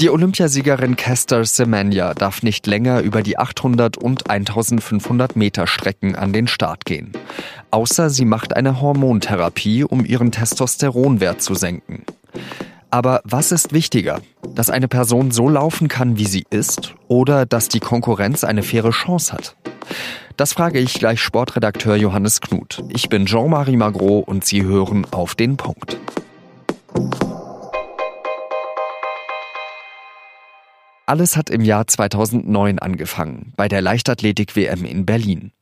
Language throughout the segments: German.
Die Olympiasiegerin Kester Semenya darf nicht länger über die 800 und 1500 Meter Strecken an den Start gehen. Außer sie macht eine Hormontherapie, um ihren Testosteronwert zu senken. Aber was ist wichtiger? Dass eine Person so laufen kann, wie sie ist, oder dass die Konkurrenz eine faire Chance hat? Das frage ich gleich Sportredakteur Johannes Knut. Ich bin Jean-Marie Magro und Sie hören auf den Punkt. Alles hat im Jahr 2009 angefangen, bei der Leichtathletik-WM in Berlin.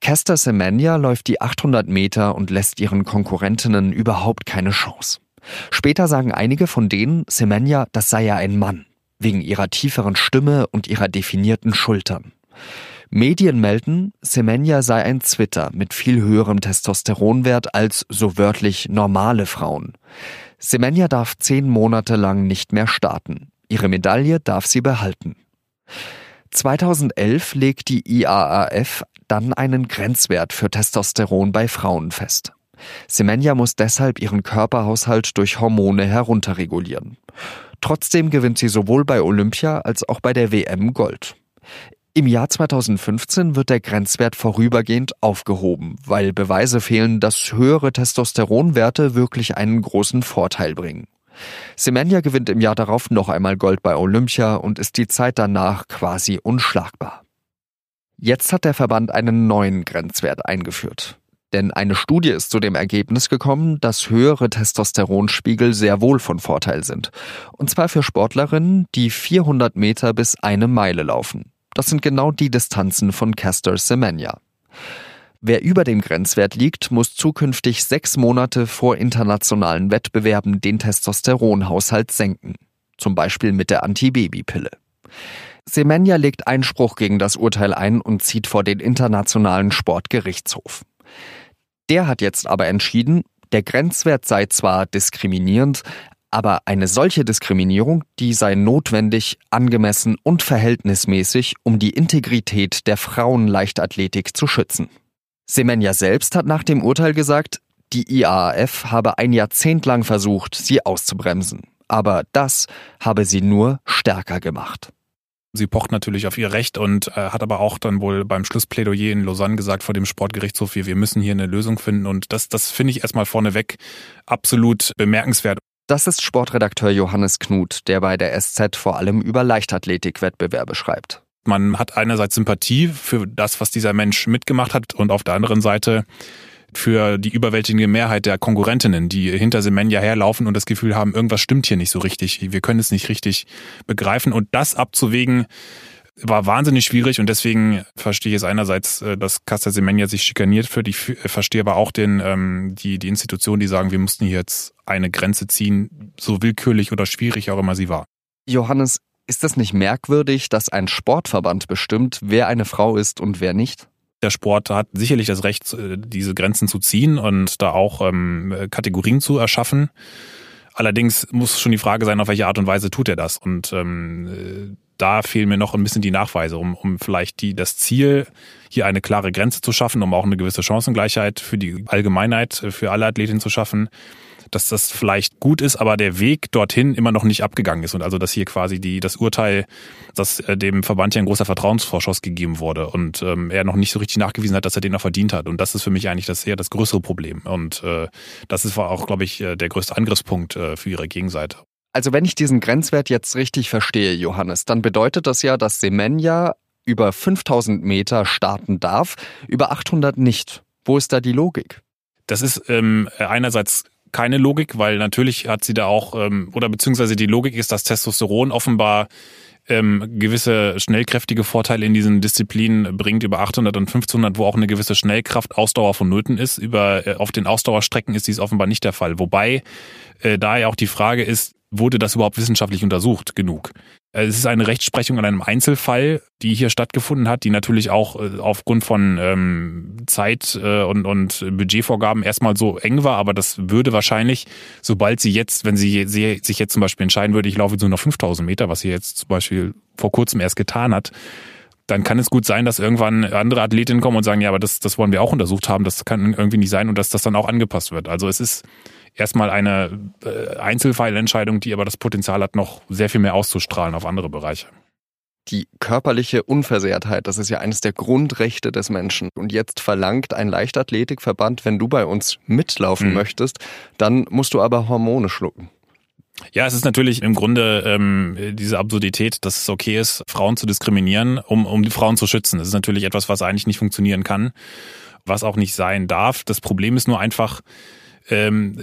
Kester Semenya läuft die 800 Meter und lässt ihren Konkurrentinnen überhaupt keine Chance. Später sagen einige von denen, Semenya, das sei ja ein Mann, wegen ihrer tieferen Stimme und ihrer definierten Schultern. Medien melden, Semenya sei ein Zwitter mit viel höherem Testosteronwert als so wörtlich normale Frauen. Semenya darf zehn Monate lang nicht mehr starten. Ihre Medaille darf sie behalten. 2011 legt die IAAF dann einen Grenzwert für Testosteron bei Frauen fest. Semenya muss deshalb ihren Körperhaushalt durch Hormone herunterregulieren. Trotzdem gewinnt sie sowohl bei Olympia als auch bei der WM Gold. Im Jahr 2015 wird der Grenzwert vorübergehend aufgehoben, weil Beweise fehlen, dass höhere Testosteronwerte wirklich einen großen Vorteil bringen. Semenya gewinnt im Jahr darauf noch einmal Gold bei Olympia und ist die Zeit danach quasi unschlagbar. Jetzt hat der Verband einen neuen Grenzwert eingeführt. Denn eine Studie ist zu dem Ergebnis gekommen, dass höhere Testosteronspiegel sehr wohl von Vorteil sind. Und zwar für Sportlerinnen, die 400 Meter bis eine Meile laufen. Das sind genau die Distanzen von Castor Semenya. Wer über dem Grenzwert liegt, muss zukünftig sechs Monate vor internationalen Wettbewerben den Testosteronhaushalt senken. Zum Beispiel mit der Antibabypille. Semenya legt Einspruch gegen das Urteil ein und zieht vor den Internationalen Sportgerichtshof. Der hat jetzt aber entschieden, der Grenzwert sei zwar diskriminierend, aber eine solche Diskriminierung, die sei notwendig, angemessen und verhältnismäßig, um die Integrität der Frauenleichtathletik zu schützen. Semenya selbst hat nach dem Urteil gesagt, die IAAF habe ein Jahrzehnt lang versucht, sie auszubremsen. Aber das habe sie nur stärker gemacht. Sie pocht natürlich auf ihr Recht und äh, hat aber auch dann wohl beim Schlussplädoyer in Lausanne gesagt vor dem Sportgerichtshof, wir, wir müssen hier eine Lösung finden. Und das, das finde ich erstmal vorneweg absolut bemerkenswert. Das ist Sportredakteur Johannes Knut, der bei der SZ vor allem über Leichtathletik-Wettbewerbe schreibt. Man hat einerseits Sympathie für das, was dieser Mensch mitgemacht hat und auf der anderen Seite für die überwältigende Mehrheit der Konkurrentinnen, die hinter Semenya herlaufen und das Gefühl haben, irgendwas stimmt hier nicht so richtig. Wir können es nicht richtig begreifen. Und das abzuwägen, war wahnsinnig schwierig und deswegen verstehe ich es einerseits, äh, dass Casta Semenya sich schikaniert fühlt. Ich verstehe aber auch den, ähm, die, die Institutionen, die sagen, wir mussten hier jetzt eine Grenze ziehen, so willkürlich oder schwierig auch immer sie war. Johannes, ist es nicht merkwürdig, dass ein Sportverband bestimmt, wer eine Frau ist und wer nicht? Der Sport hat sicherlich das Recht, äh, diese Grenzen zu ziehen und da auch ähm, Kategorien zu erschaffen. Allerdings muss schon die Frage sein, auf welche Art und Weise tut er das. Und ähm, äh, da fehlen mir noch ein bisschen die Nachweise, um, um vielleicht die, das Ziel, hier eine klare Grenze zu schaffen, um auch eine gewisse Chancengleichheit für die Allgemeinheit, äh, für alle Athletinnen zu schaffen dass das vielleicht gut ist, aber der Weg dorthin immer noch nicht abgegangen ist und also dass hier quasi die das Urteil, dass äh, dem Verband ja ein großer Vertrauensvorschuss gegeben wurde und ähm, er noch nicht so richtig nachgewiesen hat, dass er den auch verdient hat und das ist für mich eigentlich das eher das größere Problem und äh, das ist auch, glaube ich, äh, der größte Angriffspunkt äh, für ihre Gegenseite. Also wenn ich diesen Grenzwert jetzt richtig verstehe, Johannes, dann bedeutet das ja, dass Semenya über 5000 Meter starten darf, über 800 nicht. Wo ist da die Logik? Das ist ähm, einerseits keine Logik, weil natürlich hat sie da auch, ähm, oder beziehungsweise die Logik ist, dass Testosteron offenbar ähm, gewisse schnellkräftige Vorteile in diesen Disziplinen bringt über 800 und 1500, wo auch eine gewisse Schnellkraft, Ausdauer vonnöten ist. Über äh, auf den Ausdauerstrecken ist dies offenbar nicht der Fall. Wobei äh, da ja auch die Frage ist, wurde das überhaupt wissenschaftlich untersucht genug? Äh, es ist eine Rechtsprechung an einem Einzelfall, die hier stattgefunden hat, die natürlich auch äh, aufgrund von ähm, Zeit äh, und, und Budgetvorgaben erstmal so eng war, aber das würde wahrscheinlich, sobald sie jetzt, wenn sie, sie sich jetzt zum Beispiel entscheiden würde, ich laufe jetzt nur noch 5000 Meter, was sie jetzt zum Beispiel vor kurzem erst getan hat, dann kann es gut sein, dass irgendwann andere Athletinnen kommen und sagen, ja, aber das, das wollen wir auch untersucht haben, das kann irgendwie nicht sein und dass das dann auch angepasst wird. Also es ist erstmal eine äh, Einzelfallentscheidung, die aber das Potenzial hat, noch sehr viel mehr auszustrahlen auf andere Bereiche. Die körperliche Unversehrtheit, das ist ja eines der Grundrechte des Menschen. Und jetzt verlangt ein Leichtathletikverband, wenn du bei uns mitlaufen mhm. möchtest, dann musst du aber Hormone schlucken. Ja, es ist natürlich im Grunde ähm, diese Absurdität, dass es okay ist, Frauen zu diskriminieren, um, um die Frauen zu schützen. Das ist natürlich etwas, was eigentlich nicht funktionieren kann, was auch nicht sein darf. Das Problem ist nur einfach, ähm,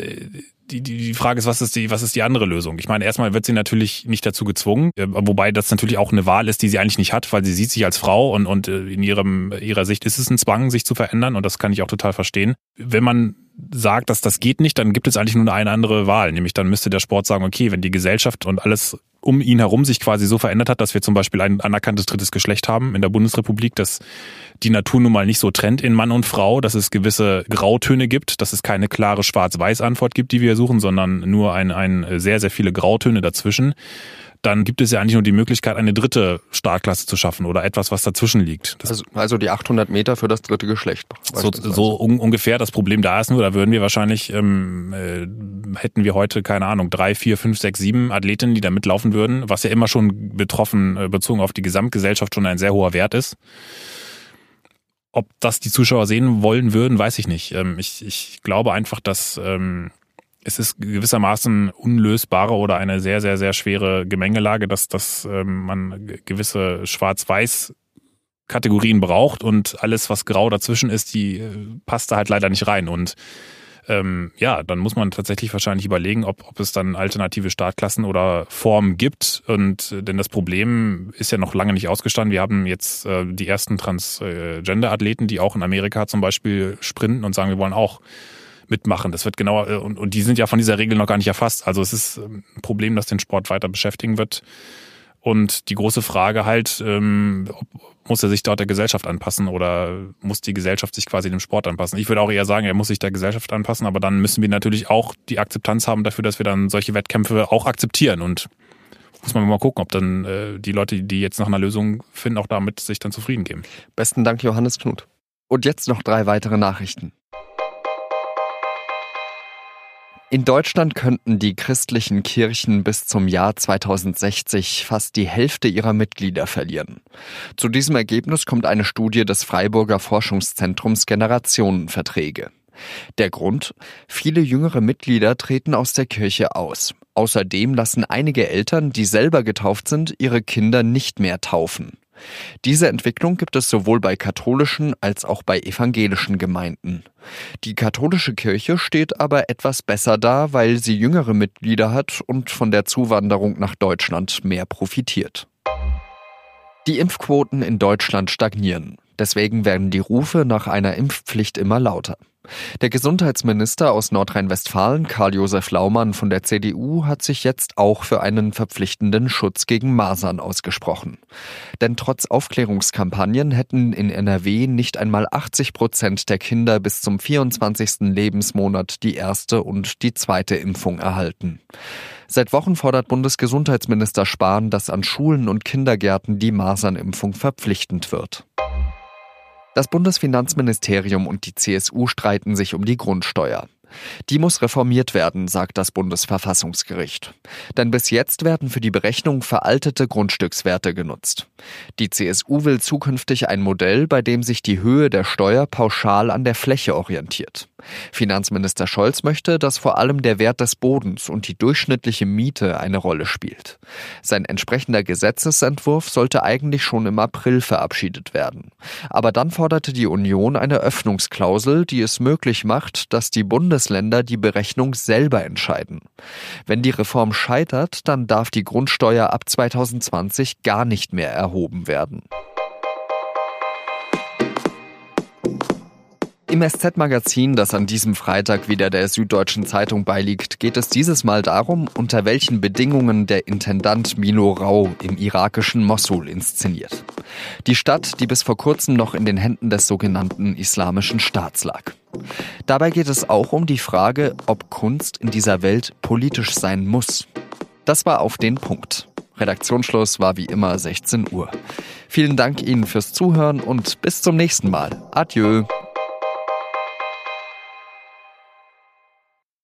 die, die, die Frage ist, was ist die, was ist die andere Lösung? Ich meine, erstmal wird sie natürlich nicht dazu gezwungen, äh, wobei das natürlich auch eine Wahl ist, die sie eigentlich nicht hat, weil sie sieht sich als Frau und, und äh, in ihrem, ihrer Sicht ist es ein Zwang, sich zu verändern und das kann ich auch total verstehen. Wenn man sagt, dass das geht nicht, dann gibt es eigentlich nur eine andere Wahl, nämlich dann müsste der Sport sagen, okay, wenn die Gesellschaft und alles um ihn herum sich quasi so verändert hat, dass wir zum Beispiel ein anerkanntes drittes Geschlecht haben in der Bundesrepublik, dass die Natur nun mal nicht so trennt in Mann und Frau, dass es gewisse Grautöne gibt, dass es keine klare Schwarz-Weiß-Antwort gibt, die wir suchen, sondern nur ein, ein sehr, sehr viele Grautöne dazwischen dann gibt es ja eigentlich nur die Möglichkeit, eine dritte Startklasse zu schaffen oder etwas, was dazwischen liegt. Also, also, die 800 Meter für das dritte Geschlecht. So, so un ungefähr. Das Problem da ist nur, da würden wir wahrscheinlich, ähm, äh, hätten wir heute, keine Ahnung, drei, vier, fünf, sechs, sieben Athletinnen, die da mitlaufen würden, was ja immer schon betroffen, äh, bezogen auf die Gesamtgesellschaft schon ein sehr hoher Wert ist. Ob das die Zuschauer sehen wollen würden, weiß ich nicht. Ähm, ich, ich glaube einfach, dass ähm, es ist gewissermaßen unlösbare oder eine sehr, sehr, sehr schwere Gemengelage, dass, dass ähm, man gewisse Schwarz-Weiß Kategorien braucht und alles, was grau dazwischen ist, die äh, passt da halt leider nicht rein. Und ähm, ja, dann muss man tatsächlich wahrscheinlich überlegen, ob, ob es dann alternative Startklassen oder Formen gibt. Und äh, denn das Problem ist ja noch lange nicht ausgestanden. Wir haben jetzt äh, die ersten Transgender-Athleten, die auch in Amerika zum Beispiel sprinten und sagen, wir wollen auch mitmachen. Das wird genau, äh, und, und die sind ja von dieser Regel noch gar nicht erfasst. Also es ist ähm, ein Problem, das den Sport weiter beschäftigen wird. Und die große Frage halt, ähm, muss er sich dort der Gesellschaft anpassen oder muss die Gesellschaft sich quasi dem Sport anpassen? Ich würde auch eher sagen, er muss sich der Gesellschaft anpassen, aber dann müssen wir natürlich auch die Akzeptanz haben dafür, dass wir dann solche Wettkämpfe auch akzeptieren und muss man mal gucken, ob dann äh, die Leute, die jetzt nach einer Lösung finden, auch damit sich dann zufrieden geben. Besten Dank, Johannes Knut. Und jetzt noch drei weitere Nachrichten. In Deutschland könnten die christlichen Kirchen bis zum Jahr 2060 fast die Hälfte ihrer Mitglieder verlieren. Zu diesem Ergebnis kommt eine Studie des Freiburger Forschungszentrums Generationenverträge. Der Grund? Viele jüngere Mitglieder treten aus der Kirche aus. Außerdem lassen einige Eltern, die selber getauft sind, ihre Kinder nicht mehr taufen. Diese Entwicklung gibt es sowohl bei katholischen als auch bei evangelischen Gemeinden. Die katholische Kirche steht aber etwas besser da, weil sie jüngere Mitglieder hat und von der Zuwanderung nach Deutschland mehr profitiert. Die Impfquoten in Deutschland stagnieren. Deswegen werden die Rufe nach einer Impfpflicht immer lauter. Der Gesundheitsminister aus Nordrhein-Westfalen, Karl-Josef Laumann von der CDU, hat sich jetzt auch für einen verpflichtenden Schutz gegen Masern ausgesprochen. Denn trotz Aufklärungskampagnen hätten in NRW nicht einmal 80 Prozent der Kinder bis zum 24. Lebensmonat die erste und die zweite Impfung erhalten. Seit Wochen fordert Bundesgesundheitsminister Spahn, dass an Schulen und Kindergärten die Masernimpfung verpflichtend wird. Das Bundesfinanzministerium und die CSU streiten sich um die Grundsteuer. Die muss reformiert werden, sagt das Bundesverfassungsgericht. Denn bis jetzt werden für die Berechnung veraltete Grundstückswerte genutzt. Die CSU will zukünftig ein Modell, bei dem sich die Höhe der Steuer pauschal an der Fläche orientiert. Finanzminister Scholz möchte, dass vor allem der Wert des Bodens und die durchschnittliche Miete eine Rolle spielt. Sein entsprechender Gesetzesentwurf sollte eigentlich schon im April verabschiedet werden. Aber dann forderte die Union eine Öffnungsklausel, die es möglich macht, dass die Bundes Bundesländer die Berechnung selber entscheiden. Wenn die Reform scheitert, dann darf die Grundsteuer ab 2020 gar nicht mehr erhoben werden. Im SZ-Magazin, das an diesem Freitag wieder der Süddeutschen Zeitung beiliegt, geht es dieses Mal darum, unter welchen Bedingungen der Intendant Milo Rau im irakischen Mossul inszeniert. Die Stadt, die bis vor kurzem noch in den Händen des sogenannten Islamischen Staats lag. Dabei geht es auch um die Frage, ob Kunst in dieser Welt politisch sein muss. Das war auf den Punkt. Redaktionsschluss war wie immer 16 Uhr. Vielen Dank Ihnen fürs Zuhören und bis zum nächsten Mal. Adieu.